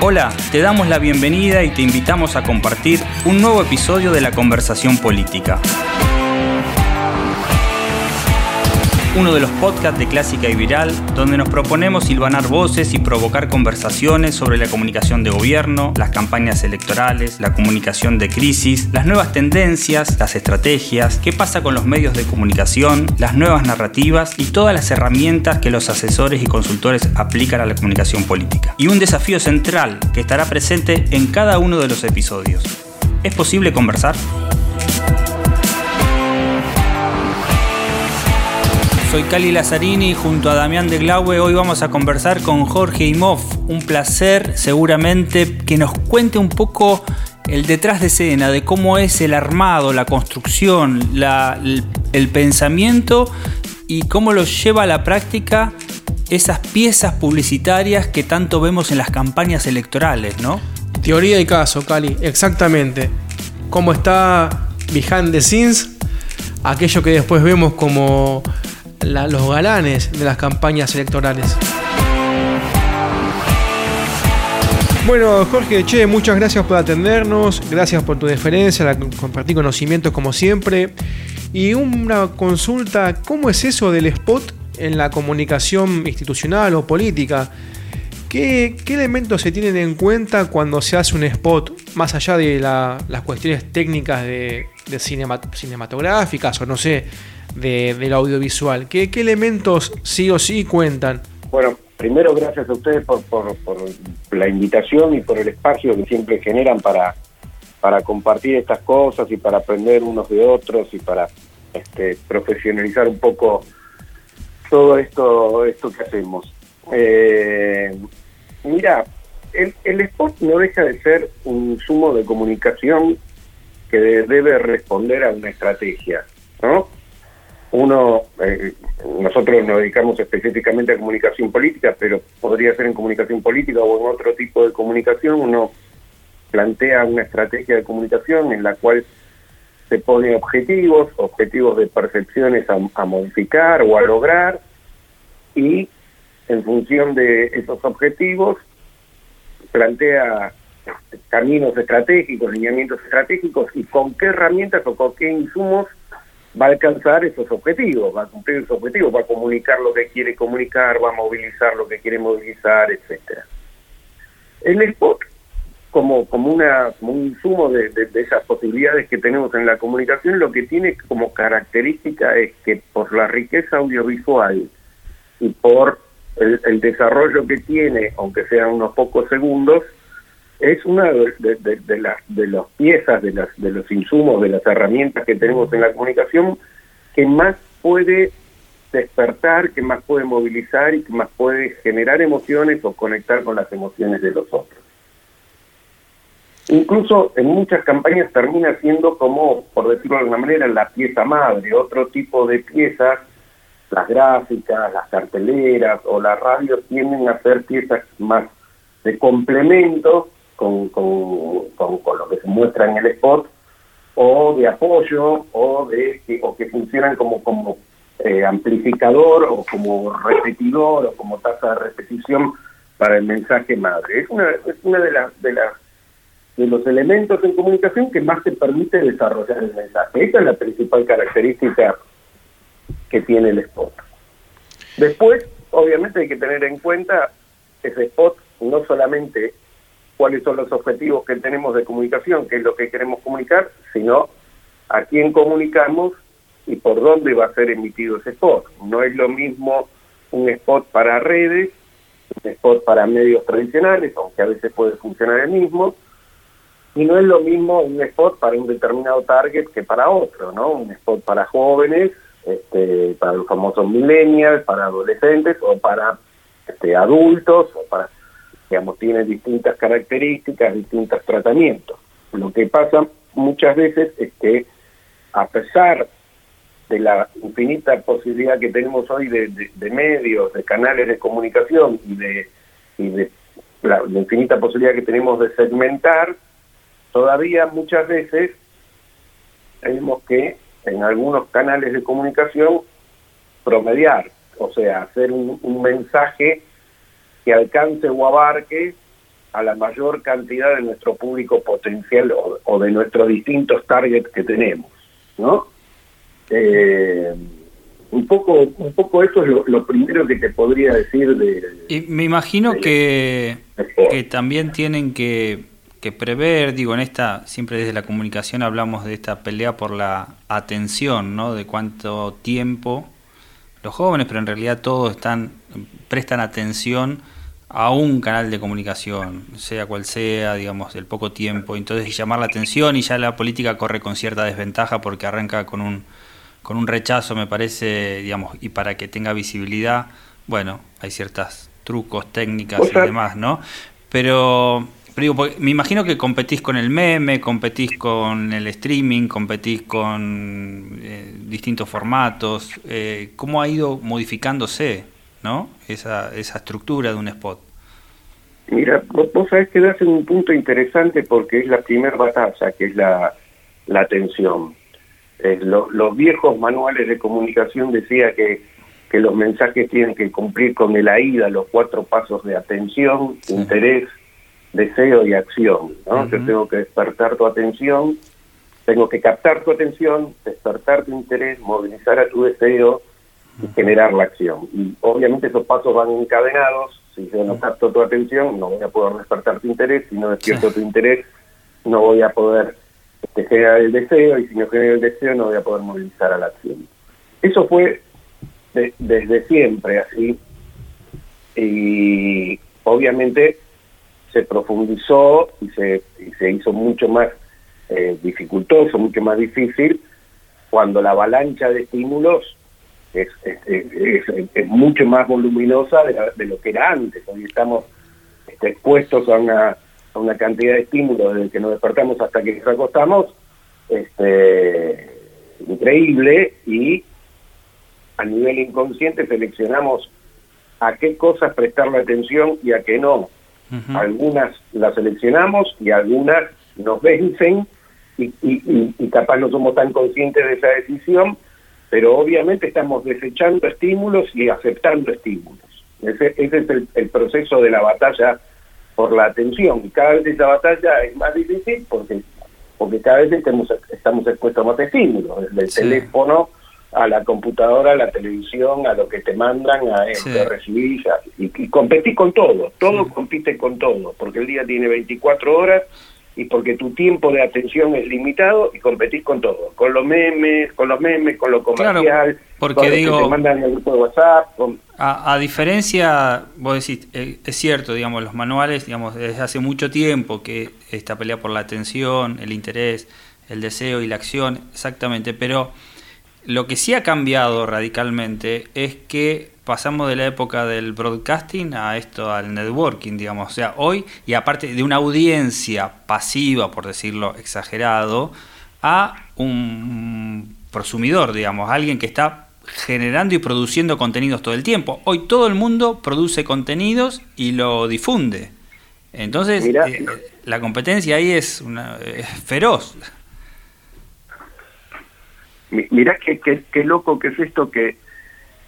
Hola, te damos la bienvenida y te invitamos a compartir un nuevo episodio de la conversación política. Uno de los podcasts de Clásica y Viral, donde nos proponemos silvanar voces y provocar conversaciones sobre la comunicación de gobierno, las campañas electorales, la comunicación de crisis, las nuevas tendencias, las estrategias, qué pasa con los medios de comunicación, las nuevas narrativas y todas las herramientas que los asesores y consultores aplican a la comunicación política. Y un desafío central que estará presente en cada uno de los episodios. ¿Es posible conversar? Soy Cali Lazzarini junto a Damián de Glaue. Hoy vamos a conversar con Jorge Imov. Un placer, seguramente, que nos cuente un poco el detrás de escena, de cómo es el armado, la construcción, el, pensamiento y cómo lo lleva a la práctica esas piezas publicitarias que tanto vemos en las campañas electorales, ¿no? Teoría y caso, Cali, exactamente. ¿Cómo está behind the scenes? Aquello que después vemos como los galanes de las campañas electorales. Bueno, Jorge, che, muchas gracias por atendernos, gracias por tu deferencia, compartir conocimientos como siempre. Y una consulta, ¿cómo es eso del spot en la comunicación institucional o política? ¿Qué, elementos se tienen en cuenta cuando se hace un spot, más allá de las cuestiones técnicas de, cinematográficas o no sé, de, del audiovisual? ¿Qué, elementos sí o sí cuentan? Bueno, primero gracias a ustedes por, por, la invitación y por el espacio que siempre generan para, para compartir estas cosas y para aprender unos de otros y para este, profesionalizar un poco todo esto, esto que hacemos. Eh, mira, el, el spot no deja de ser un sumo de comunicación que debe responder a una estrategia, ¿no? Uno, eh, nosotros nos dedicamos específicamente a comunicación política, pero podría ser en comunicación política o en otro tipo de comunicación. Uno plantea una estrategia de comunicación en la cual se pone objetivos, objetivos de percepciones a, modificar o a lograr, y en función de esos objetivos plantea caminos estratégicos, lineamientos estratégicos y con qué herramientas o con qué insumos va a alcanzar esos objetivos, va a cumplir esos objetivos, va a comunicar lo que quiere comunicar, va a movilizar lo que quiere movilizar, etcétera. El spot, como, como, una, como un insumo de, esas posibilidades que tenemos en la comunicación, lo que tiene como característica es que por la riqueza audiovisual y por el desarrollo que tiene, aunque sean unos pocos segundos, es una de, de, las de las piezas, de, las, de los insumos, de las herramientas que tenemos en la comunicación que más puede despertar, que más puede movilizar y que más puede generar emociones o conectar con las emociones de los otros. Incluso en muchas campañas termina siendo como, por decirlo de alguna manera, la pieza madre, otro tipo de piezas, las gráficas, las carteleras o la radio tienden a ser piezas más de complemento con, con, lo que se muestra en el spot, o de apoyo, o, de, que, o que funcionan como, como eh, amplificador, o como repetidor, o como tasa de repetición para el mensaje madre. Es una, es una de las de las de los elementos en comunicación que más te permite desarrollar el mensaje. Esa es la principal característica que tiene el spot. Después, obviamente hay que tener en cuenta ese spot no solamente cuáles son los objetivos que tenemos de comunicación, qué es lo que queremos comunicar, sino a quién comunicamos y por dónde va a ser emitido ese spot. No es lo mismo un spot para redes, un spot para medios tradicionales, aunque a veces puede funcionar el mismo, y no es lo mismo un spot para un determinado target que para otro, ¿no? Un spot para jóvenes, este, para los famosos millennials, para adolescentes o para este, adultos o para digamos, tiene distintas características, distintos tratamientos. Lo que pasa muchas veces es que a pesar de la infinita posibilidad que tenemos hoy de, medios, de canales de comunicación y de, y de la, infinita posibilidad que tenemos de segmentar, todavía muchas veces tenemos que en algunos canales de comunicación promediar, o sea, hacer un mensaje que alcance o abarque a la mayor cantidad de nuestro público potencial o, de nuestros distintos targets que tenemos, ¿no? Eh, un poco, un poco eso es lo, primero que te podría decir de. Y me imagino que, que también tienen que, que prever, digo, en esta, siempre desde la comunicación hablamos de esta pelea por la atención, ¿no? De cuánto tiempo los jóvenes, pero en realidad todos están, prestan atención a un canal de comunicación, sea cual sea, digamos, el poco tiempo, entonces llamar la atención y ya la política corre con cierta desventaja porque arranca con un, con un rechazo, me parece, digamos, y para que tenga visibilidad, bueno, hay ciertos trucos, técnicas y demás, ¿no? Pero, pero digo, me imagino que competís con el meme, competís con el streaming, competís con eh, distintos formatos, eh, ¿cómo ha ido modificándose? ¿No? Esa, esa estructura de un spot. Mira, vos, sabés que das en un punto interesante porque es la primera batalla, que es la, la atención. Eh, los viejos manuales de comunicación decía que, que los mensajes tienen que cumplir con el AIDA, los cuatro pasos de atención, interés, deseo y acción. ¿no? Yo tengo que despertar tu atención, tengo que captar tu atención, despertar tu interés, movilizar a tu deseo y generar la acción. Y obviamente esos pasos van encadenados. Si yo no capto tu atención, no voy a poder despertar tu interés. Si no despierto tu interés, no voy a poder este, generar el deseo. Y si no genero el deseo, no voy a poder movilizar a la acción. Eso fue desde siempre así. Y obviamente se profundizó y se, se hizo mucho más eh, dificultoso, mucho más difícil cuando la avalancha de estímulos es, es, mucho más voluminosa de, lo que era antes. Hoy estamos este, expuestos a una, a una cantidad de estímulos desde que nos despertamos hasta que nos acostamos, este, increíble, y a nivel inconsciente seleccionamos a qué cosas prestarle atención y a qué no. Algunas las seleccionamos y algunas nos vencen y, y, y capaz no somos tan conscientes de esa decisión pero obviamente estamos desechando estímulos y aceptando estímulos. Ese, es el, proceso de la batalla por la atención. Y cada vez esa batalla es más difícil porque porque cada vez estamos, estamos expuestos a más estímulos, desde el teléfono a la computadora, a la televisión, a lo que te mandan, a lo que recibís, y, y competís con todo, todo compite con todo, porque el día tiene 24 horas y porque tu tiempo de atención es limitado y competís con todo, con los memes, con los memes, con lo comercial, porque digo, te mandan el grupo de WhatsApp. A, diferencia, vos decís, eh, es cierto, digamos, los manuales, digamos, desde hace mucho tiempo que esta pelea por la atención, el interés, el deseo y la acción, exactamente, pero lo que sí ha cambiado radicalmente es que pasamos de la época del broadcasting a esto, al networking, digamos. O sea, hoy, y aparte de una audiencia pasiva, por decirlo exagerado, a un prosumidor, digamos, alguien que está generando y produciendo contenidos todo el tiempo. Hoy todo el mundo produce contenidos y lo difunde. Entonces, eh, la competencia ahí es, una, feroz. Mirá qué, qué loco que es esto que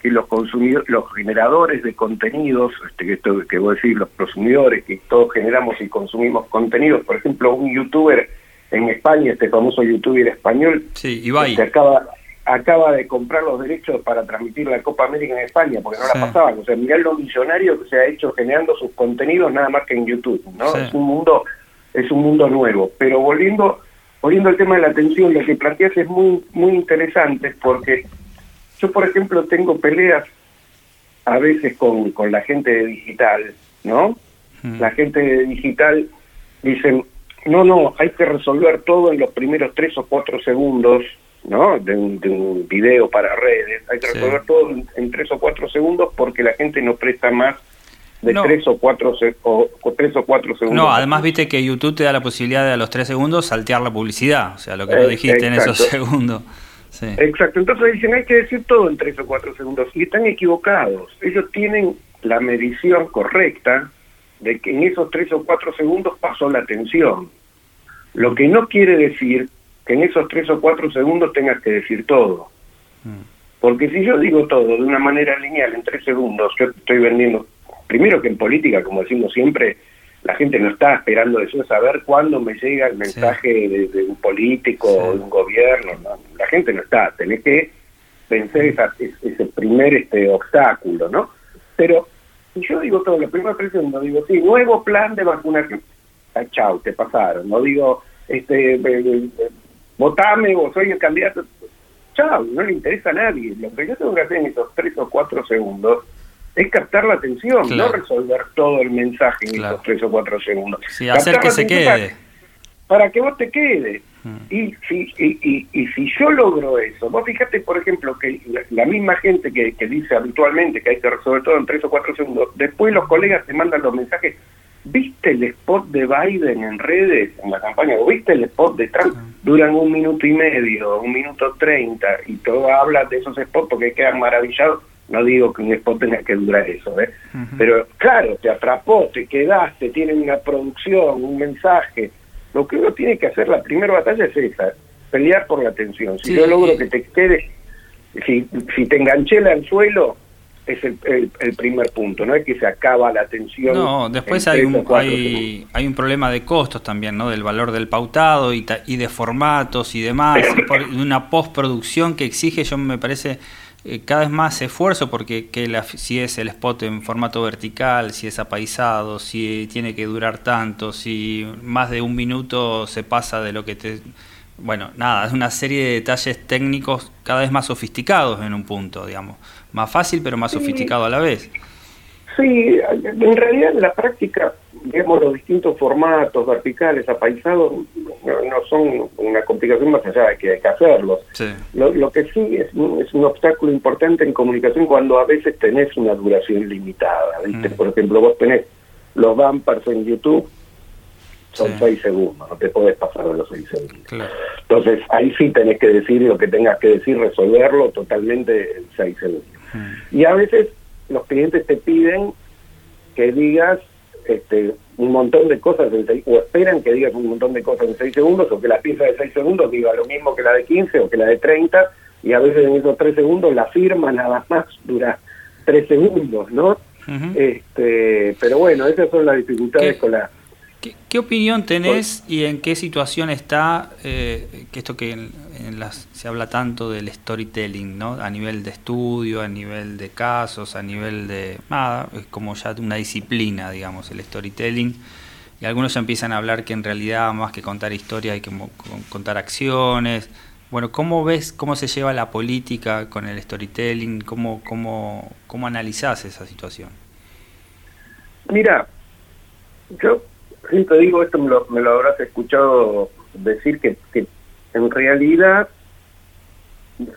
que los consumidores, los generadores de contenidos, este, que esto que voy a decir, los consumidores, que todos generamos y consumimos contenidos, por ejemplo, un youtuber en España, este famoso youtuber español, sí, Ibai. que acaba acaba de comprar los derechos para transmitir la Copa América en España, porque no la pasaban. O sea, mirá lo millonario que se ha hecho generando sus contenidos nada más que en YouTube, ¿no? Es un mundo, es un mundo nuevo. Pero volviendo, volviendo al tema de la atención, lo que planteas es muy, muy interesante porque yo, por ejemplo, tengo peleas a veces con, con la gente de digital, ¿no? Mm. La gente de digital dicen, no, no, hay que resolver todo en los primeros tres o cuatro segundos, ¿no? De un, de un video para redes. Hay que resolver todo en, tres o cuatro segundos porque la gente no presta más de tres o cuatro o, tres o cuatro segundos. No, además viste que YouTube te da la posibilidad de a los tres segundos saltear la publicidad, o sea, lo que eh, dijiste en esos segundos. Exacto, entonces dicen hay que decir todo en tres o cuatro segundos y están equivocados. Ellos tienen la medición correcta de que en esos tres o cuatro segundos pasó la atención. Lo que no quiere decir que en esos tres o cuatro segundos tengas que decir todo. Mm. Porque si yo digo todo de una manera lineal en tres segundos, yo estoy vendiendo, primero que en política, como decimos siempre, la gente no está esperando eso, saber cuándo me llega el mensaje de, un político o de un gobierno. La gente no está, tenés que vencer esa, ese primer este obstáculo, ¿no? Pero si yo digo todo, la primera presión, no digo, sí, nuevo plan de vacunación, ah, chao, te pasaron. No digo, este, votame, vos soy el candidato, chao, no le interesa a nadie. Lo que yo tengo que hacer en esos tres o cuatro segundos es captar la atención, no resolver todo el mensaje en esos tres o cuatro segundos. Sí, hacer que se quede. Para, que vos te quedes. Mm. Y, si, y, y, si yo logro eso, vos fíjate, por ejemplo, que la, misma gente que, que, dice habitualmente que hay que resolver todo en tres o cuatro segundos, después los colegas te mandan los mensajes, ¿viste el spot de Biden en redes, en la campaña? ¿O viste el spot de Trump? Duran un minuto y medio, un minuto treinta, y todo habla de esos spots porque quedan maravillados no digo que un spot tenga que durar eso, ¿eh? Pero claro, te atrapó, te quedaste, tiene una producción, un mensaje. Lo que uno tiene que hacer, la primera batalla es esa, pelear por la atención. Si yo logro que te quede, si, si te enganché el anzuelo, es el, el, primer punto, no es que se acaba la atención. No, después hay un, hay, hay, un problema de costos también, ¿no? Del valor del pautado y, y de formatos y demás, por una postproducción que exige, yo me parece eh, cada vez más esfuerzo porque que la, si es el spot en formato vertical, si es apaisado, si tiene que durar tanto, si más de un minuto se pasa de lo que te... Bueno, nada, es una serie de detalles técnicos cada vez más sofisticados en un punto, digamos. Más fácil pero más sofisticado a la vez. Sí, en realidad en la práctica, digamos, los distintos formatos verticales, apaisados, no, son una complicación más allá de que hay que hacerlos. Lo, que sí es, es un obstáculo importante en comunicación cuando a veces tenés una duración limitada. ¿viste? Mm. Por ejemplo, vos tenés los bumpers en YouTube, son seis segundos, no te podés pasar de los seis segundos. Entonces, ahí sí tenés que decir lo que tengas que decir, resolverlo totalmente en seis segundos. Mm. Y a veces los clientes te piden que digas este, un montón de cosas en seis, o esperan que digas un montón de cosas en seis segundos o que la pieza de seis segundos diga lo mismo que la de 15 o que la de 30 y a veces en esos tres segundos la firma nada más dura tres segundos, ¿no? este, pero bueno, esas son las dificultades con la ¿Qué, opinión tenés y en qué situación está, eh, que esto que en, las, se habla tanto del storytelling, ¿no? A nivel de estudio, a nivel de casos, a nivel de... Nada, es como ya una disciplina, digamos, el storytelling. Y algunos ya empiezan a hablar que en realidad más que contar historias hay que contar acciones. Bueno, ¿cómo ves cómo se lleva la política con el storytelling? ¿Cómo, cómo, cómo analizás esa situación? Mira, yo te digo, esto me lo, me lo habrás escuchado decir que, que en realidad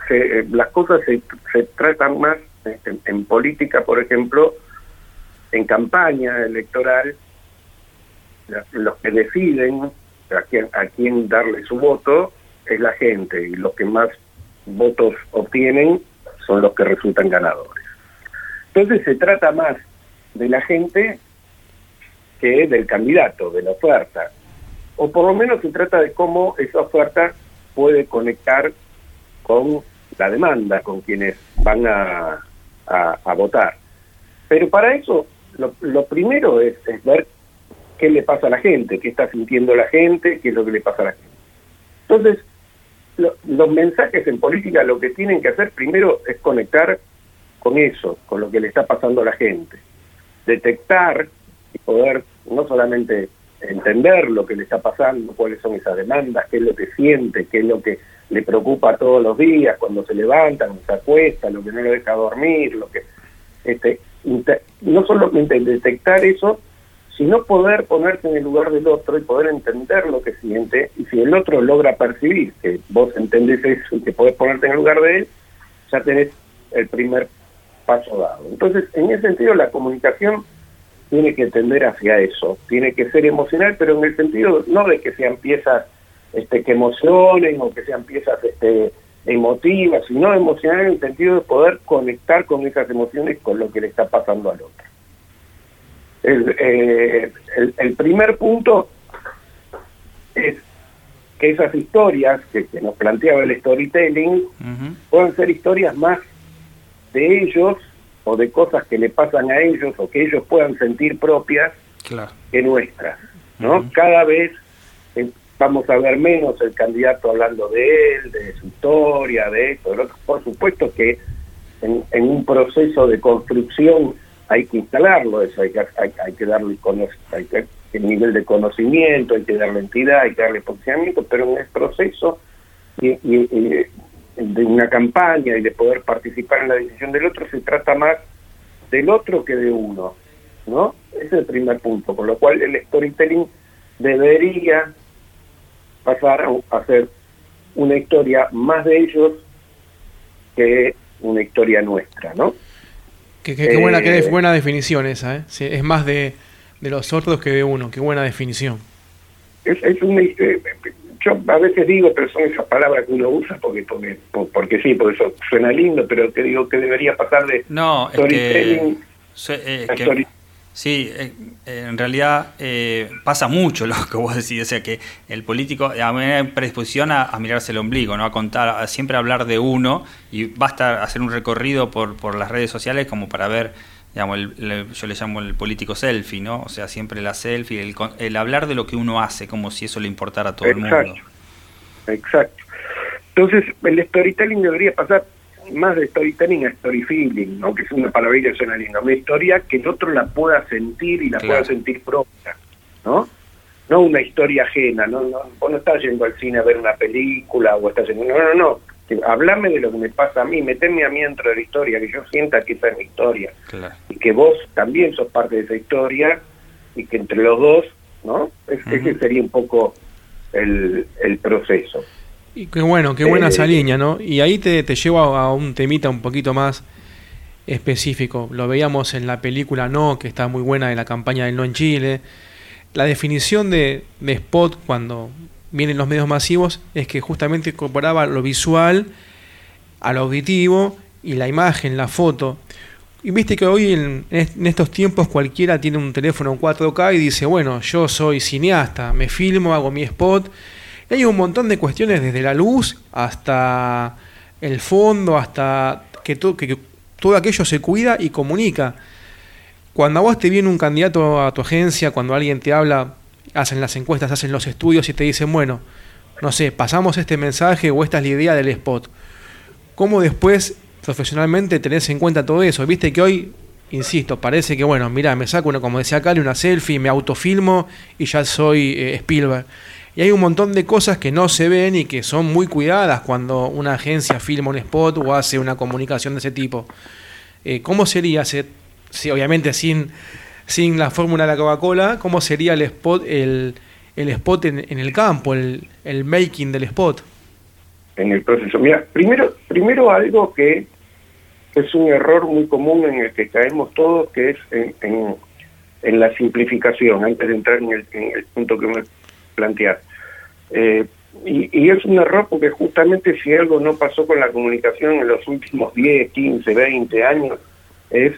se, las cosas se, se tratan más en, política, por ejemplo, en campaña electoral, los que deciden a quién, a quién darle su voto es la gente y los que más votos obtienen son los que resultan ganadores. Entonces se trata más de la gente que del candidato, de la oferta. O por lo menos se trata de cómo esa oferta puede conectar con la demanda, con quienes van a, a, votar. Pero para eso, lo, lo primero es, ver qué le pasa a la gente, qué está sintiendo la gente, qué es lo que le pasa a la gente. Entonces, los mensajes en política lo que tienen que hacer primero es conectar con eso, con lo que le está pasando a la gente. Detectar poder no solamente entender lo que le está pasando, cuáles son esas demandas, qué es lo que siente, qué es lo que le preocupa todos los días, cuando se levanta, cuando se acuesta, lo que no le deja dormir, lo que este no solamente detectar eso, sino poder ponerse en el lugar del otro y poder entender lo que siente, y si el otro logra percibir que vos entendés eso y que podés ponerte en el lugar de él, ya tenés el primer paso dado. Entonces, en ese sentido, la comunicación tiene que tender hacia eso, tiene que ser emocional, pero en el sentido no de que sean piezas este, que emocionen o que sean piezas este, emotivas, sino emocional en el sentido de poder conectar con esas emociones con lo que le está pasando al otro. El, eh, el, primer punto es que esas historias que, nos planteaba el storytelling puedan ser historias más de ellos o de cosas que le pasan a ellos o que ellos puedan sentir propias que nuestras. ¿no? Cada vez eh, vamos a ver menos el candidato hablando de él, de su historia, de esto, Por supuesto que en, un proceso de construcción hay que instalarlo, eso hay que, hay, que darle hay que, el nivel de conocimiento, hay que darle entidad, hay que darle posicionamiento, pero en el proceso y, de una campaña y de poder participar en la decisión del otro se trata más del otro que de uno, ¿no? Ese es el primer punto, por lo cual el storytelling debería pasar a ser una historia más de ellos que una historia nuestra, ¿no? Qué, buena, qué eh, buena definición esa, ¿eh? es más de, de los otros que de uno, qué buena definición. Es, es eh, yo a veces digo, pero son esas palabras que uno usa porque porque, porque sí, porque eso suena lindo, pero te digo que debería pasar de no, storytelling eh, que, Sí, eh, en realidad eh, pasa mucho lo que vos decís, o sea que el político a mí predisposición a, mirarse el ombligo, ¿no? a contar, a siempre hablar de uno y basta hacer un recorrido por, por las redes sociales como para ver, digamos, yo le llamo el político selfie, ¿no? O sea, siempre la selfie, el, el hablar de lo que uno hace, como si eso le importara a todo el mundo. Exacto. Entonces, el storytelling debería pasar más de storytelling a story feeling, ¿no? que es una palabrita que suena linda, una historia que el otro la pueda sentir y la pueda sentir propia, ¿no? No una historia ajena, ¿no? no vos no estás yendo al cine a ver una película o estás yendo, no, no, no, hablame de lo que me pasa a mí, meteme a mí dentro de la historia, que yo sienta que esa es mi historia y que vos también sos parte de esa historia y que entre los dos, ¿no? Ese sería un poco el, el proceso. Y qué bueno, qué buena esa eh, línea, ¿no? Y ahí te, te llevo a, un temita un poquito más específico. Lo veíamos en la película No, que está muy buena de la campaña del No en Chile. La definición de, de spot cuando vienen los medios masivos es que justamente incorporaba lo visual al auditivo y la imagen, la foto. Y viste que hoy en, estos tiempos cualquiera tiene un teléfono en 4K y dice, bueno, yo soy cineasta, me filmo, hago mi spot hay un montón de cuestiones desde la luz hasta el fondo, hasta que, que, todo aquello se cuida y comunica. Cuando a vos te viene un candidato a tu agencia, cuando alguien te habla, hacen las encuestas, hacen los estudios y te dicen, bueno, no sé, pasamos este mensaje o esta es la idea del spot. ¿Cómo después profesionalmente tenés en cuenta todo eso? Viste que hoy, insisto, parece que, bueno, mira, me saco, una, como decía Cali, una selfie, me autofilmo y ya soy eh, Spielberg. Y hay un montón de cosas que no se ven y que son muy cuidadas cuando una agencia filma un spot o hace una comunicación de ese tipo. Eh, ¿Cómo sería, si, obviamente sin, sin la fórmula de la Coca-Cola, cómo sería el spot, el, el spot en, el campo, el, el making del spot? En el proceso. Mira, primero, primero algo que es un error muy común en el que caemos todos, que es en, en, la simplificación, antes de entrar en el, en el punto que me plantear. Eh, y, es un error porque justamente si algo no pasó con la comunicación en los últimos 10, 15, 20 años, es,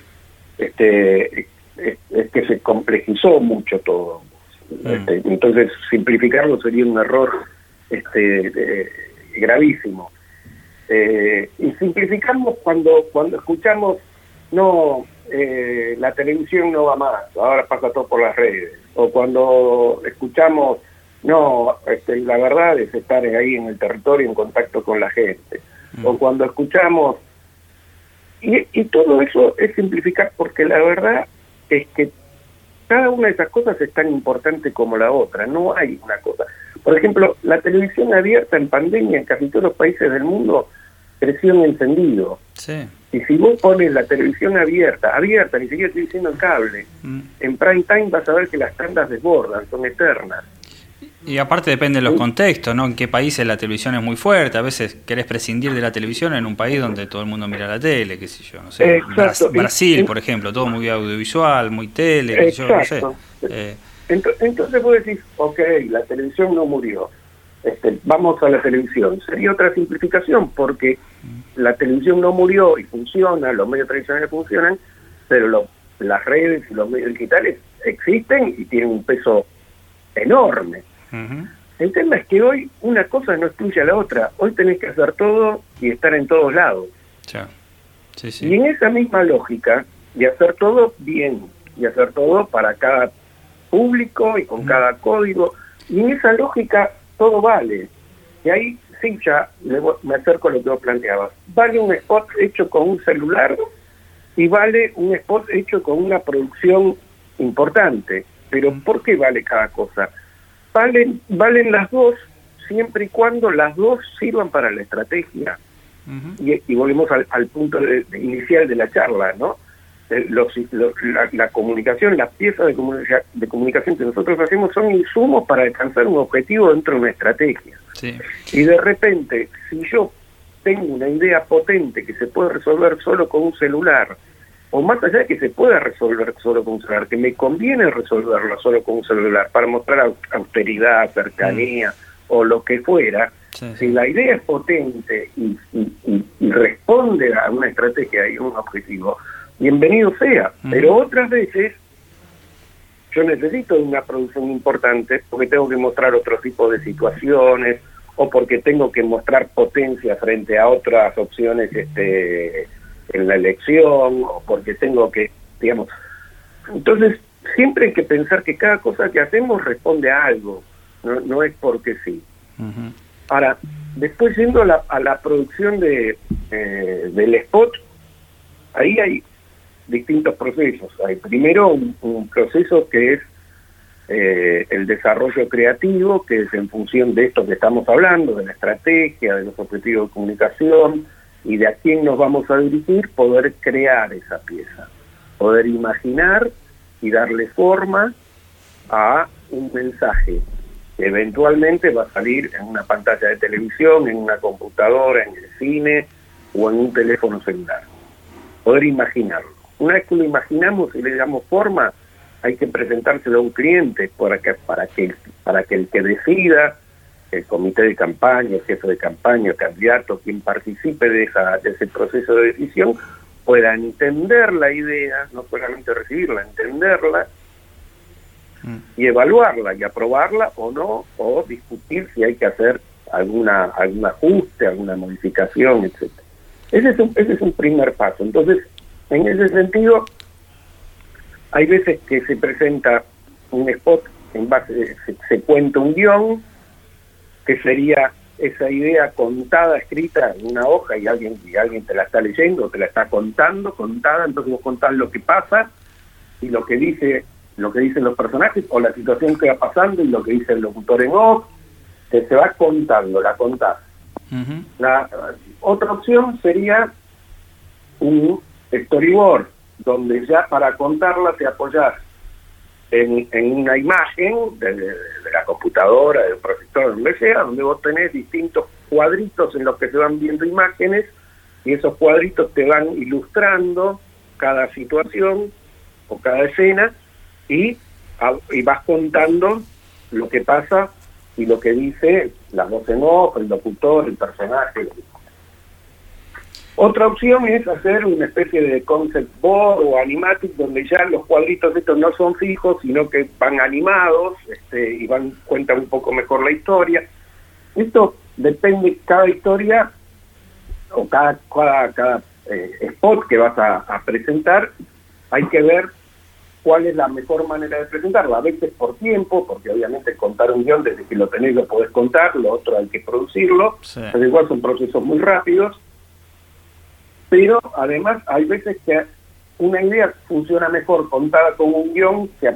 este, es, que se complejizó mucho todo. Mm. Este, entonces, simplificarlo sería un error este, gravísimo. Eh, y simplificamos cuando, cuando escuchamos, no, eh, la televisión no va más, ahora pasa todo por las redes. O cuando escuchamos no, este, la verdad es estar ahí en el territorio en contacto con la gente. O mm. cuando escuchamos... Y, y todo eso es simplificar porque la verdad es que cada una de esas cosas es tan importante como la otra, no hay una cosa. Por ejemplo, la televisión abierta en pandemia en casi todos los países del mundo creció en encendido. Sí. Y si vos pones la televisión abierta, abierta, ni siquiera estoy diciendo el cable, mm. en prime time vas a ver que las tandas desbordan, son eternas. Y aparte depende de los contextos, ¿no? En qué países la televisión es muy fuerte. A veces querés prescindir de la televisión en un país donde todo el mundo mira la tele, qué sé yo, no sé. Brasil, por ejemplo, todo muy audiovisual, muy tele, qué yo, no sé. Eh, entonces vos decís, ok, la televisión no murió. Este, vamos a la televisión. Sería otra simplificación porque la televisión no murió y funciona, los medios tradicionales funcionan, pero las redes y los medios digitales existen y tienen un peso enorme. El tema es que hoy una cosa no excluye a la otra. Hoy tenés que hacer todo y estar en todos lados. Y en esa misma lógica de hacer todo bien y hacer todo para cada público y con cada código. Y en esa lógica todo vale. Y ahí sí ya me acerco a lo que vos planteabas. Vale un spot hecho con un celular y vale un spot hecho con una producción importante. Pero ¿por qué vale cada cosa? Valen, valen las dos siempre y cuando las dos sirvan para la estrategia. y, volvemos al, punto inicial de la charla, ¿no? Eh, los, la, comunicación, las piezas de, de, comunicación que nosotros hacemos son insumos para alcanzar un objetivo dentro de una estrategia. Y de repente, si yo tengo una idea potente que se puede resolver solo con un celular, o más allá de que se pueda resolver solo con un celular, que me conviene resolverlo solo con un celular para mostrar austeridad, cercanía mm. o lo que fuera, si la idea es potente y, responde a una estrategia y un objetivo, bienvenido sea. Pero otras veces yo necesito una producción importante porque tengo que mostrar otro tipo de situaciones o porque tengo que mostrar potencia frente a otras opciones este, en la elección o porque tengo que, digamos, entonces siempre hay que pensar que cada cosa que hacemos responde a algo, no, es porque sí. Ahora, después yendo a la, a la producción de, eh, del spot, ahí hay distintos procesos. Hay primero un, proceso que es eh, el desarrollo creativo, que es en función de esto que estamos hablando, de la estrategia, de los objetivos de comunicación y de a quién nos vamos a dirigir, poder crear esa pieza, poder imaginar y darle forma a un mensaje que eventualmente va a salir en una pantalla de televisión, en una computadora, en el cine o en un teléfono celular. Poder imaginarlo. Una vez que lo imaginamos y le damos forma, hay que presentárselo a un cliente para que, para que, para que el que decida, el comité de campaña, el jefe de campaña, el candidato, quien participe de, esa, de ese proceso de decisión, pueda entender la idea, no solamente recibirla, entenderla mm. y evaluarla y aprobarla o no, o discutir si hay que hacer alguna algún ajuste, alguna modificación, etcétera. Ese es un, ese es un primer paso. Entonces, en ese sentido, hay veces que se presenta un spot en base, se, se cuenta un guion, que sería esa idea contada, escrita en una hoja y alguien, y alguien te la está leyendo, te la está contando, contada, entonces vos contás lo que pasa y lo que dice, lo que dicen los personajes o la situación que va pasando y lo que dice el locutor en off, que se va contando, la contás. La otra opción sería un storyboard, donde ya para contarla te apoyas en, una imagen de, la computadora, del proyector, donde sea, donde vos tenés distintos cuadritos en los que se van viendo imágenes y esos cuadritos te van ilustrando cada situación o cada escena y, y vas contando lo que pasa y lo que dice la voz en off, el locutor, el personaje, otra opción es hacer una especie de concept board o animatic donde ya los cuadritos estos no son fijos, sino que van animados este, y van cuentan un poco mejor la historia. Esto depende cada historia o cada, cada, eh, spot que vas a, presentar, hay que ver cuál es la mejor manera de presentarlo. A veces por tiempo, porque obviamente contar un guion desde que lo tenés lo podés contar, lo otro hay que producirlo, pero igual son procesos muy rápidos pero además hay veces que una idea funciona mejor contada con un guion que,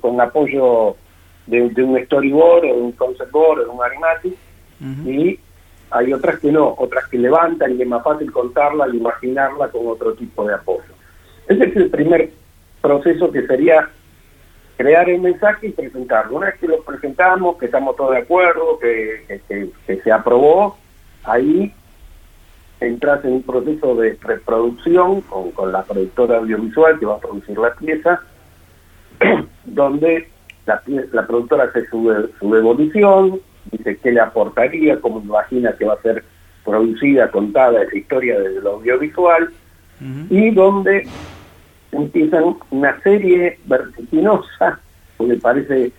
con apoyo de, un storyboard o de un concept board o de un animatic y hay otras que no, otras que levantan y es más fácil contarla al imaginarla con otro tipo de apoyo. Ese es el primer proceso que sería crear el mensaje y presentarlo. Una vez que lo presentamos, que estamos todos de acuerdo, que, que se aprobó, ahí entras en un proceso de preproducción con, con la productora audiovisual que va a producir la pieza, donde la, la productora hace su, su evolución, dice qué le aportaría, cómo imagina que va a ser producida, contada esa historia desde lo audiovisual, y donde empiezan una serie vertiginosa, porque parece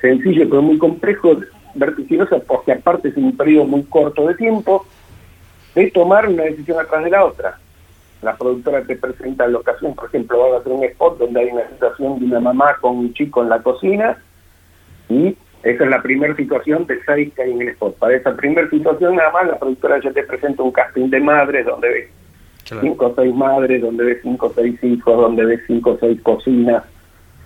sencillo pero muy complejo, vertiginosa porque aparte es un periodo muy corto de tiempo, de tomar una decisión atrás de la otra. la productora te presenta la ocasión, por ejemplo, va a hacer un spot donde hay una situación de una mamá con un chico en la cocina y esa es la primera situación de seis que hay en el spot. Para esa primera situación nada más la productora ya te presenta un casting de madres donde ves cinco o seis madres, donde ves cinco o seis hijos, donde ves cinco o seis cocinas,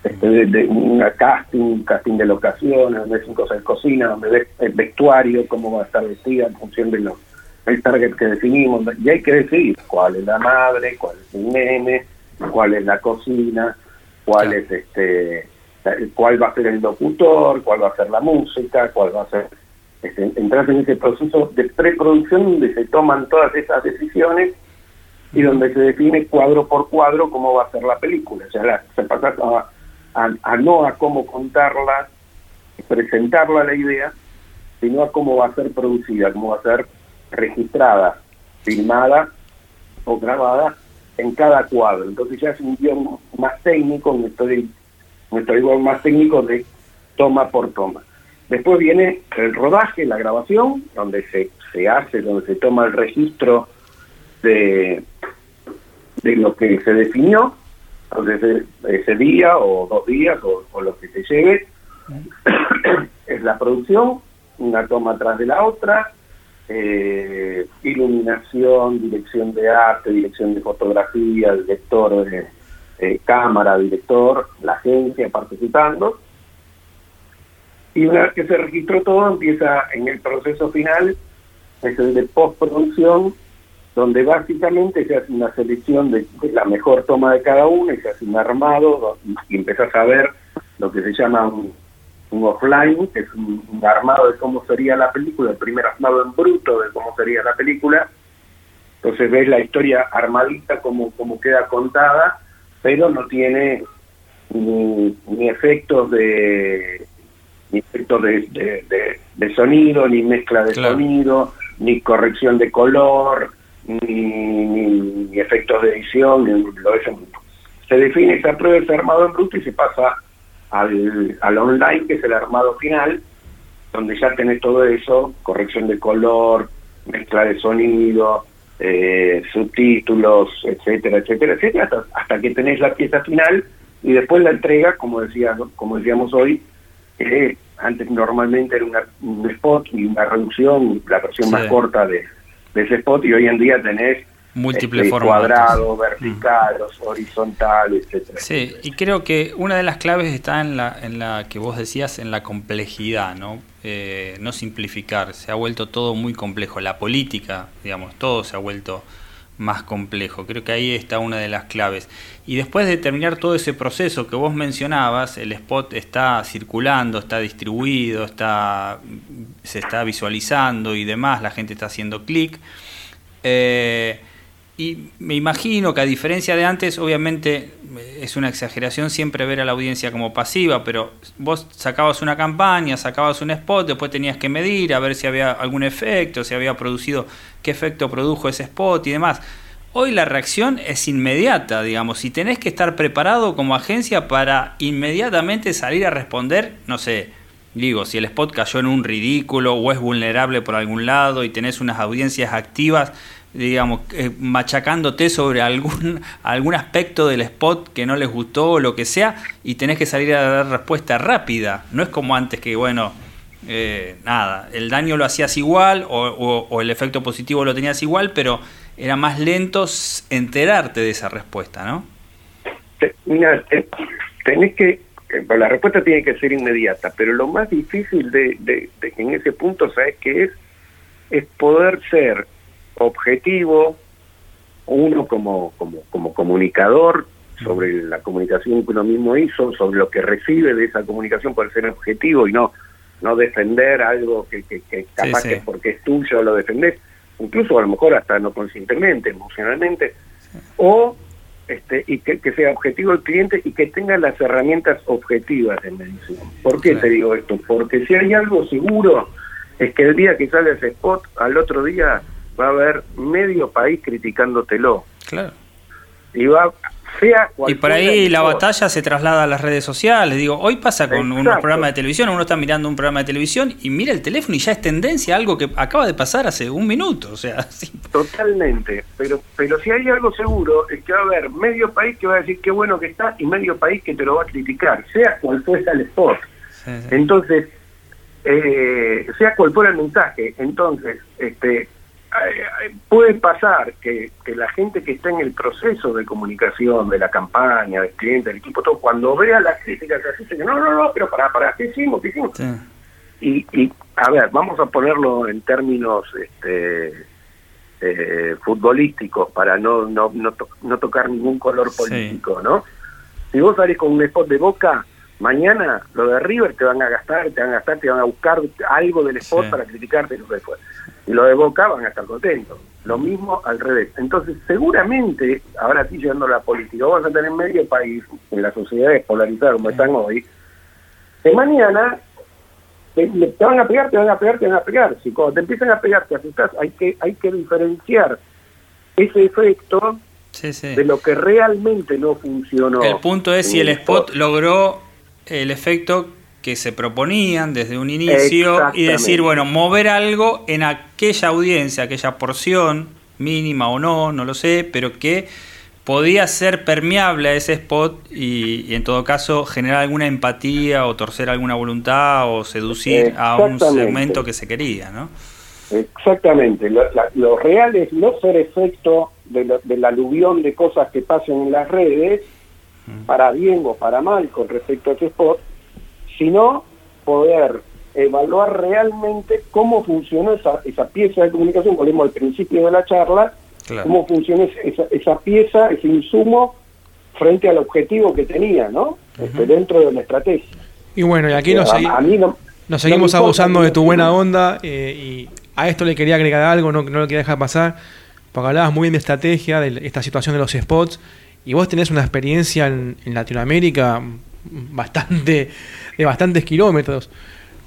este, de, una casting, un casting de locaciones, donde ves cinco o seis cocinas, donde ves el vestuario, cómo va a estar vestida en función de los el target que definimos, y hay que decidir cuál es la madre, cuál es el nene, cuál es la cocina, cuál es este cuál va a ser el locutor, cuál va a ser la música, cuál va a ser este, entrar en ese proceso de preproducción donde se toman todas esas decisiones y donde se define cuadro por cuadro cómo va a ser la película. O sea, se pasa a, a, no a cómo contarla, presentarla la idea, sino a cómo va a ser producida, cómo va a ser registrada, filmada o grabada en cada cuadro. Entonces ya es un guion más técnico, un storyboard más técnico de toma por toma. Después viene el rodaje, la grabación, donde se, se hace, donde se toma el registro de, de lo que se definió, entonces ese día o dos días o, o lo que se lleve, es la producción, una toma tras de la otra, eh, iluminación, dirección de arte, dirección de fotografía, director de cámara, director, la agencia participando. Y una vez que se registró todo, empieza en el proceso final, es el de postproducción, donde básicamente se hace una selección de, la mejor toma de cada uno y se hace un armado y empiezas a ver lo que se llama un un offline, que es un, armado de cómo sería la película, el primer armado en bruto de cómo sería la película. Entonces ves la historia armadita como, como queda contada, pero no tiene ni, ni efectos de ni efectos de, de, sonido, ni mezcla de sonido, ni corrección de color, ni, ni, efectos de edición, ni lo eso. Se define, se aprueba ese armado en bruto y se pasa al, al online, que es el armado final, donde ya tenés todo eso, corrección de color, mezcla de sonido, eh, subtítulos, etcétera, etcétera, etcétera, hasta, que tenés la pieza final y después la entrega, como decía, como decíamos hoy, que antes normalmente era una, un spot y una reducción, la versión más corta de, de ese spot, y hoy en día tenés múltiples este, Cuadrado, vertical, horizontal, etcétera. Sí, y creo que una de las claves está en la, en la que vos decías, en la complejidad, ¿no? Eh, no simplificar. Se ha vuelto todo muy complejo. La política, digamos, todo se ha vuelto más complejo. Creo que ahí está una de las claves. Y después de terminar todo ese proceso que vos mencionabas, el spot está circulando, está distribuido, está, se está visualizando y demás, la gente está haciendo clic. Eh, y me imagino que a diferencia de antes, obviamente es una exageración siempre ver a la audiencia como pasiva, pero vos sacabas una campaña, sacabas un spot, después tenías que medir a ver si había algún efecto, si había producido, qué efecto produjo ese spot y demás. Hoy la reacción es inmediata, digamos, y tenés que estar preparado como agencia para inmediatamente salir a responder, no sé, digo, si el spot cayó en un ridículo o es vulnerable por algún lado y tenés unas audiencias activas digamos, eh, machacándote sobre algún, algún aspecto del spot que no les gustó o lo que sea, y tenés que salir a dar respuesta rápida. No es como antes que, bueno, eh, nada, el daño lo hacías igual o, el efecto positivo lo tenías igual, pero era más lento enterarte de esa respuesta, ¿no? Mira, tenés que, eh, la respuesta tiene que ser inmediata, pero lo más difícil de, en ese punto, ¿sabes qué es? Es poder ser objetivo, uno como, como, como comunicador, sobre la comunicación que uno mismo hizo, sobre lo que recibe de esa comunicación por ser objetivo y no no defender algo que, que, capaz que porque es tuyo lo defendés, incluso a lo mejor hasta no conscientemente, emocionalmente, o este y que, sea objetivo el cliente y que tenga las herramientas objetivas de medición. ¿Por qué te digo esto? Porque si hay algo seguro, es que el día que sale ese spot, al otro día va a haber medio país criticándotelo. Claro. Y va y por ahí la batalla se traslada a las redes sociales. Digo, hoy pasa con unos programas de televisión, uno está mirando un programa de televisión y mira el teléfono y ya es tendencia algo que acaba de pasar hace un minuto. O sea, Totalmente. Pero, pero si hay algo seguro es que va a haber medio país que va a decir qué bueno que está y medio país que te lo va a criticar, sea cual fuese el spot. Entonces, eh, sea cual fuera el mensaje. Entonces, este puede pasar que, la gente que está en el proceso de comunicación, de la campaña, del cliente, del equipo, todo, cuando vea las críticas, así que no, no, no, pero para, para, ¿qué hicimos? ¿Qué hicimos? Y, y, a ver, vamos a ponerlo en términos este, eh, futbolísticos para no, no, no, tocar ningún color político, ¿no? Si vos salís con un spot de boca, mañana lo de River te van a gastar, te van a gastar, te van a buscar algo del spot para criticarte lo después y lo de Boca van a estar contentos. Lo mismo al revés. Entonces, seguramente, ahora sí llegando a la política, vamos a tener medio país, en las sociedades polarizadas como están hoy, que mañana te, van a pegar, te van a pegar, te van a pegar. Si cuando te empiezan a pegar te asustas, hay que, hay que diferenciar ese efecto de lo que realmente no funcionó. El punto es si el spot logró el efecto que se proponían desde un inicio y decir, bueno, mover algo en aquella audiencia, aquella porción, mínima o no, no lo sé, pero que podía ser permeable a ese spot y, en todo caso generar alguna empatía o torcer alguna voluntad o seducir a un segmento que se quería, ¿no? Exactamente, lo, real es no ser efecto de del aluvión de cosas que pasan en las redes, mm. para bien o para mal con respecto a ese spot, sino poder evaluar realmente cómo funcionó esa, esa pieza de comunicación, volvemos al principio de la charla, cómo funciona esa, esa pieza, ese insumo frente al objetivo que tenía, ¿no? Este, dentro de la estrategia. Y bueno, y aquí nos, nos seguimos abusando de tu buena onda eh, y a esto le quería agregar algo, no, no lo quería dejar pasar, porque hablabas muy bien de estrategia, de esta situación de los spots, y vos tenés una experiencia en, en Latinoamérica bastante de bastantes kilómetros.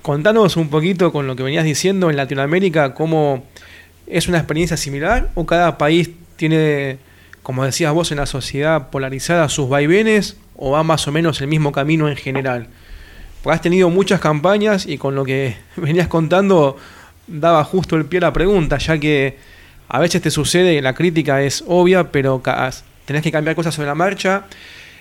Contanos un poquito con lo que venías diciendo en Latinoamérica, cómo es una experiencia similar o cada país tiene, como decías vos, en la sociedad polarizada sus vaivenes o va más o menos el mismo camino en general. Porque has tenido muchas campañas y con lo que venías contando daba justo el pie a la pregunta, ya que a veces te sucede, la crítica es obvia, pero tenés que cambiar cosas sobre la marcha.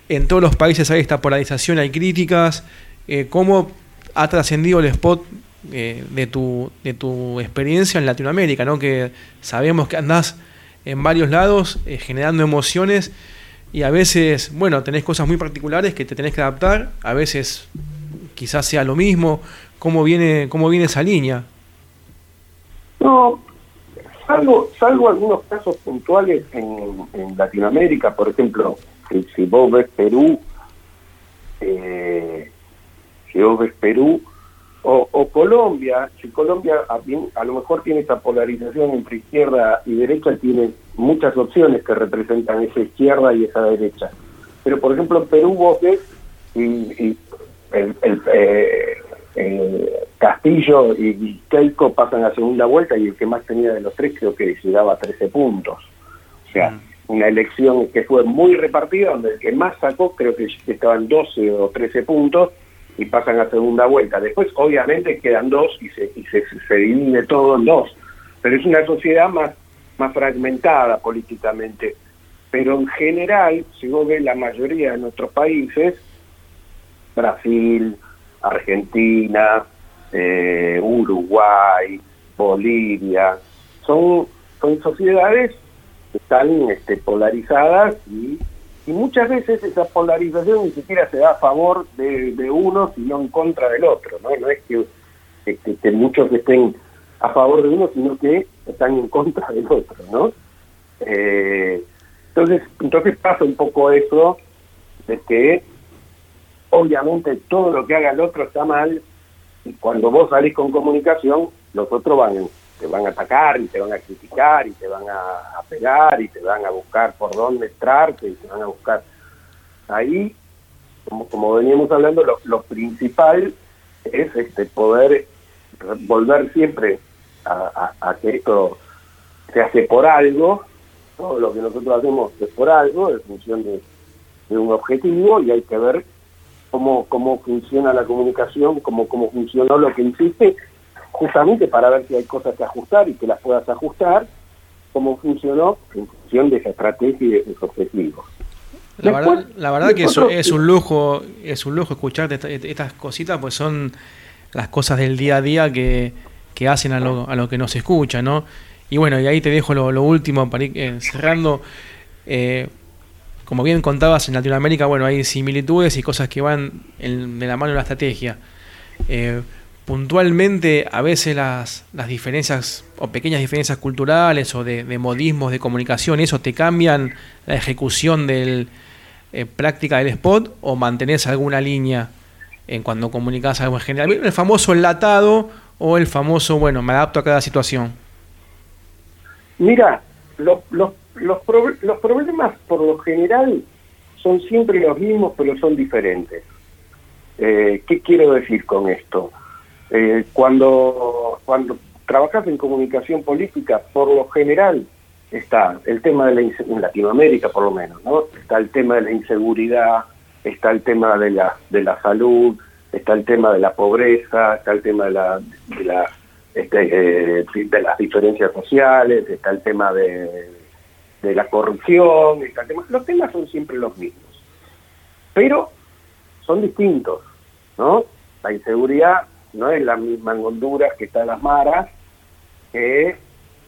En todos los países hay esta polarización, hay críticas, eh, cómo ha trascendido el spot eh, de, tu, de tu experiencia en Latinoamérica, ¿no? que sabemos que andás en varios lados eh, generando emociones y a veces, bueno, tenés cosas muy particulares que te tenés que adaptar, a veces quizás sea lo mismo, ¿cómo viene, cómo viene esa línea? No, salvo, salvo algunos casos puntuales en, en Latinoamérica, por ejemplo, si, vos ves Perú, eh, ves Perú o, Colombia, si Colombia a, lo mejor tiene esta polarización entre izquierda y derecha, tiene muchas opciones que representan esa izquierda y esa derecha. Pero por ejemplo en Perú vos ves y, el, eh, Castillo y Keiko pasan a segunda vuelta y el que más tenía de los tres creo que llegaba a 13 puntos. O sea, mm. una elección que fue muy repartida, donde el que más sacó creo que estaban 12 o 13 puntos y pasan a segunda vuelta. Después, obviamente, quedan dos y se, y se, se divide todo en dos. Pero es una sociedad más, más fragmentada políticamente. Pero en general, si vos ves la mayoría de nuestros países, Brasil, Argentina, eh, Uruguay, Bolivia, son, son sociedades que están este, polarizadas y y muchas veces esa polarización ni siquiera se da a favor de, uno, sino en contra del otro, ¿no? No es que, muchos estén a favor de uno, sino que están en contra del otro, ¿no? Eh, entonces, entonces pasa un poco eso de que obviamente todo lo que haga el otro está mal y cuando vos salís con comunicación, los otros van te van a atacar y te van a criticar y te van a, pegar y te van a buscar por dónde entrarte y te van a buscar. Ahí, como, como veníamos hablando, lo, principal es este poder volver siempre a, que esto se hace por algo, todo lo que nosotros hacemos es por algo, en función de, un objetivo y hay que ver cómo, cómo funciona la comunicación, cómo, cómo funcionó lo que hiciste, justamente para ver si hay cosas que ajustar y que las puedas ajustar, cómo funcionó en función de esa estrategia y de esos objetivos. La verdad, la verdad que eso es un lujo, es un lujo escucharte estas cositas, pues son las cosas del día a día que, que hacen a lo, a lo que nos escucha, ¿no? Y bueno, y ahí te dejo lo, último para ir eh, cerrando. Eh, como bien contabas, en Latinoamérica, bueno, hay similitudes y cosas que van en, de la mano de la estrategia. Eh, puntualmente, a veces las, las, diferencias o pequeñas diferencias culturales o de, modismos de comunicación, eso te cambian la ejecución del práctica del spot o mantenés alguna línea en cuando comunicas algo en general. El famoso enlatado o el famoso, bueno, me adapto a cada situación. Mira, los, los, los, los problemas por lo general son siempre los mismos, pero son diferentes. Eh, ¿Qué quiero decir con esto? Eh, cuando, cuando trabajas en comunicación política, por lo general está el tema de la en Latinoamérica por lo menos, ¿no? Está el tema de la inseguridad, está el tema de la de la salud, está el tema de la pobreza, está el tema de la, de, la, este, eh, de las diferencias sociales, está el tema de, de la corrupción, está el tema, los temas son siempre los mismos, pero son distintos, ¿no? La inseguridad no es la misma en Honduras que está en las maras, que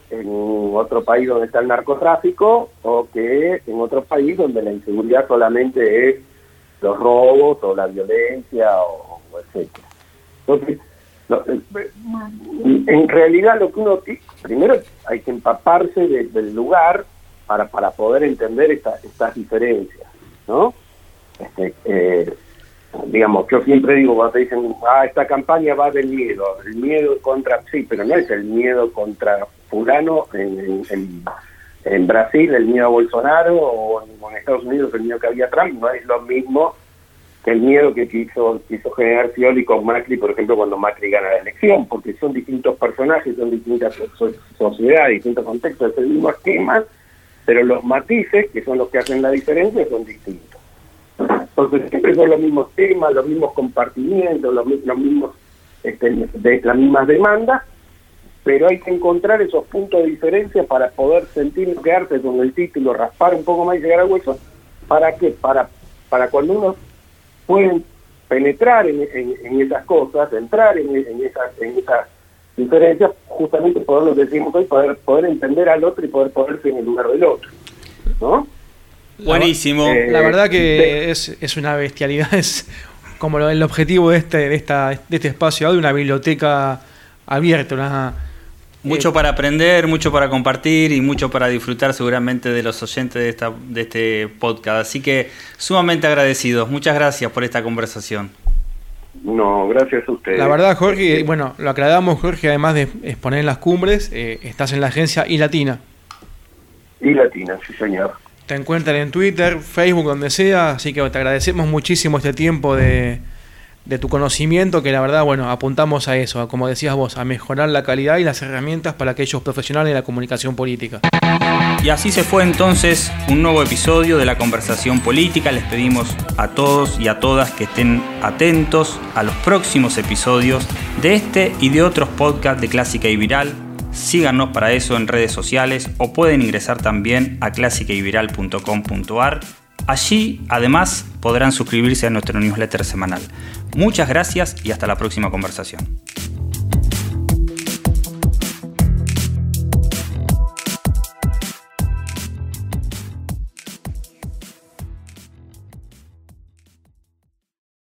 en otro país donde está el narcotráfico o que en otro país donde la inseguridad solamente es los robos o la violencia o entonces, eh, en realidad lo que uno, primero hay que empaparse del lugar para, para poder entender estas diferencias, ¿no? Este, eh, digamos, yo siempre digo cuando te dicen, ah, esta campaña va del miedo, el miedo contra, sí, pero no es el miedo contra fulano en, en, Brasil, el miedo a Bolsonaro, o en, Estados Unidos el miedo que había Trump, no es lo mismo el miedo que quiso, quiso generar Scioli con Macri, por ejemplo, cuando Macri gana la elección, porque son distintos personajes, son distintas sociedades, distintos contextos, es el mismo esquema, pero los matices, que son los que hacen la diferencia, son distintos. Entonces siempre son los mismos temas, los mismos compartimientos, los, mismos, este, las mismas demandas, pero hay que encontrar esos puntos de diferencia para poder sentir quedarse con el título, raspar un poco más y llegar al hueso, ¿para qué? Para, para cuando uno pueden penetrar en, esas cosas, entrar en, esas, en esas diferencias, justamente por lo que decimos hoy, poder, poder entender al otro y poder ponerse en el lugar del otro. ¿no? Buenísimo. Eh, la verdad que es, es una bestialidad, es como el objetivo de este, de esta, de este espacio de una biblioteca abierta, una mucho para aprender, mucho para compartir y mucho para disfrutar seguramente de los oyentes de, esta, de este podcast. Así que sumamente agradecidos. Muchas gracias por esta conversación. No, gracias a ustedes. La verdad, Jorge, bueno, lo aclaramos, Jorge, además de exponer en las cumbres, eh, estás en la agencia y Latina. Y Latina, sí, señor. Te encuentran en Twitter, Facebook, donde sea, así que te agradecemos muchísimo este tiempo de de tu conocimiento, que la verdad, bueno, apuntamos a eso, como decías vos, a mejorar la calidad y las herramientas para aquellos profesionales de la comunicación política. Y así se fue entonces un nuevo episodio de la conversación política. Les pedimos a todos y a todas que estén atentos a los próximos episodios de este y de otros podcasts de Clásica y Viral. Síganos para eso en redes sociales o pueden ingresar también a clásicayviral.com.ar Allí, además, podrán suscribirse a nuestro newsletter semanal. Muchas gracias y hasta la próxima conversación.